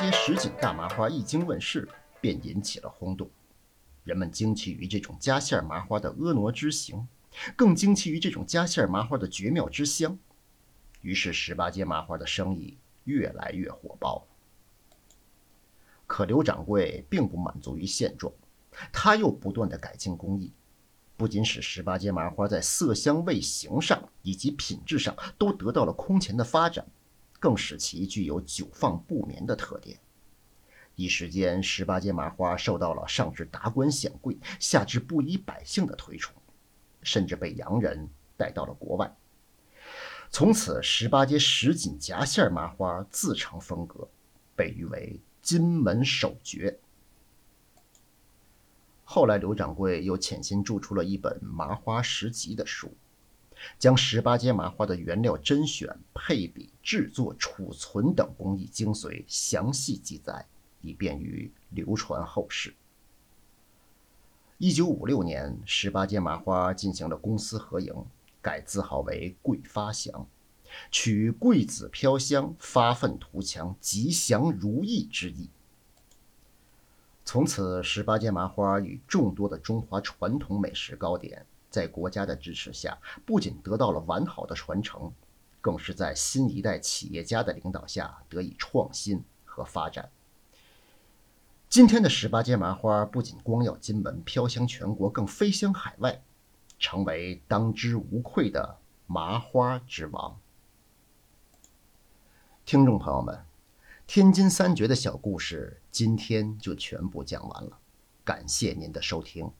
街什锦大麻花一经问世，便引起了轰动。人们惊奇于这种夹馅麻花的婀娜之形，更惊奇于这种夹馅麻花的绝妙之香。于是，十八街麻花的生意越来越火爆。可刘掌柜并不满足于现状，他又不断的改进工艺，不仅使十八街麻花在色香味形上以及品质上都得到了空前的发展。更使其具有久放不眠的特点。一时间，十八街麻花受到了上至达官显贵、下至布衣百姓的推崇，甚至被洋人带到了国外。从此，十八街什锦夹馅麻花自成风格，被誉为“金门首绝”。后来，刘掌柜又潜心著出了一本《麻花十集》的书。将十八街麻花的原料甄选、配比、制作、储存等工艺精髓详细记载，以便于流传后世。一九五六年，十八街麻花进行了公私合营，改字号为“桂发祥”，取“桂子飘香，发愤图强，吉祥如意”之意。从此，十八街麻花与众多的中华传统美食糕点。在国家的支持下，不仅得到了完好的传承，更是在新一代企业家的领导下得以创新和发展。今天的十八街麻花不仅光耀金门、飘香全国，更飞香海外，成为当之无愧的麻花之王。听众朋友们，天津三绝的小故事今天就全部讲完了，感谢您的收听。